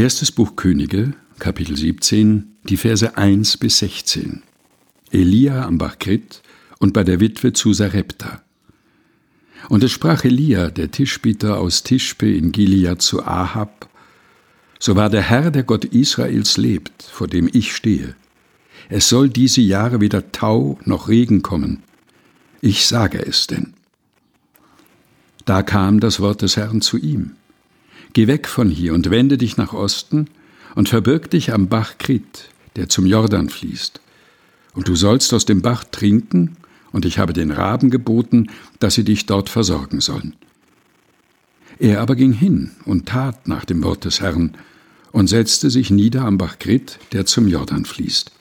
Erstes Buch Könige, Kapitel 17, die Verse 1 bis 16. Elia am Bach Krit und bei der Witwe zu Sarepta. Und es sprach Elia, der Tischbieter aus Tischbe in Gilead zu Ahab, so war der Herr, der Gott Israels lebt, vor dem ich stehe. Es soll diese Jahre weder Tau noch Regen kommen. Ich sage es denn. Da kam das Wort des Herrn zu ihm. Geh weg von hier und wende dich nach Osten und verbirg dich am Bach Krit, der zum Jordan fließt. Und du sollst aus dem Bach trinken, und ich habe den Raben geboten, dass sie dich dort versorgen sollen. Er aber ging hin und tat nach dem Wort des Herrn und setzte sich nieder am Bach Krit, der zum Jordan fließt.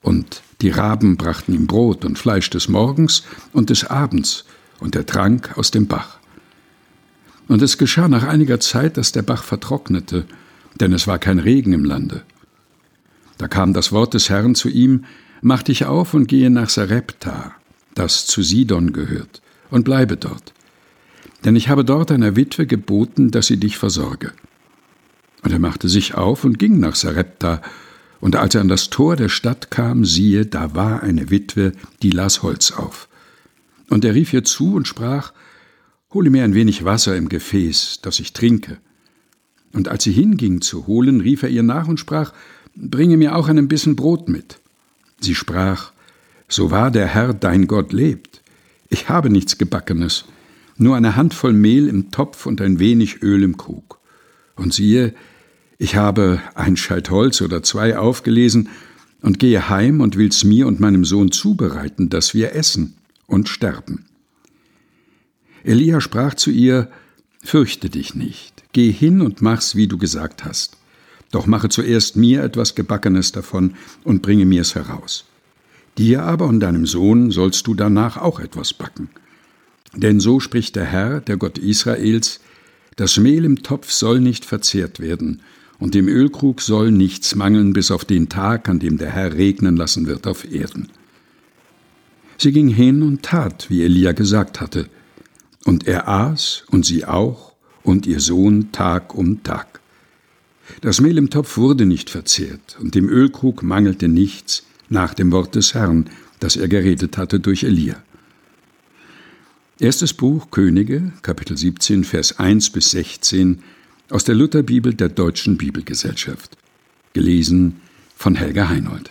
Und die Raben brachten ihm Brot und Fleisch des Morgens und des Abends, und er trank aus dem Bach. Und es geschah nach einiger Zeit, dass der Bach vertrocknete, denn es war kein Regen im Lande. Da kam das Wort des Herrn zu ihm, Mach dich auf und gehe nach Sarepta, das zu Sidon gehört, und bleibe dort. Denn ich habe dort einer Witwe geboten, dass sie dich versorge. Und er machte sich auf und ging nach Sarepta, und als er an das Tor der Stadt kam, siehe, da war eine Witwe, die las Holz auf. Und er rief ihr zu und sprach, Hole mir ein wenig Wasser im Gefäß, das ich trinke. Und als sie hinging zu holen, rief er ihr nach und sprach, Bringe mir auch einen Bissen Brot mit. Sie sprach, So wahr der Herr dein Gott lebt, ich habe nichts Gebackenes, nur eine Handvoll Mehl im Topf und ein wenig Öl im Krug. Und siehe, ich habe ein Scheit Holz oder zwei aufgelesen und gehe heim und will's mir und meinem Sohn zubereiten, dass wir essen und sterben. Elia sprach zu ihr, Fürchte dich nicht, geh hin und mach's, wie du gesagt hast. Doch mache zuerst mir etwas Gebackenes davon und bringe mir's heraus. Dir aber und deinem Sohn sollst du danach auch etwas backen. Denn so spricht der Herr, der Gott Israels, das Mehl im Topf soll nicht verzehrt werden, und dem Ölkrug soll nichts mangeln bis auf den Tag, an dem der Herr regnen lassen wird auf Erden. Sie ging hin und tat, wie Elia gesagt hatte, und er aß und sie auch und ihr Sohn Tag um Tag. Das Mehl im Topf wurde nicht verzehrt, und dem Ölkrug mangelte nichts nach dem Wort des Herrn, das er geredet hatte durch Elia. Erstes Buch Könige, Kapitel 17, Vers 1 bis 16 aus der Lutherbibel der Deutschen Bibelgesellschaft. Gelesen von Helga Heinold.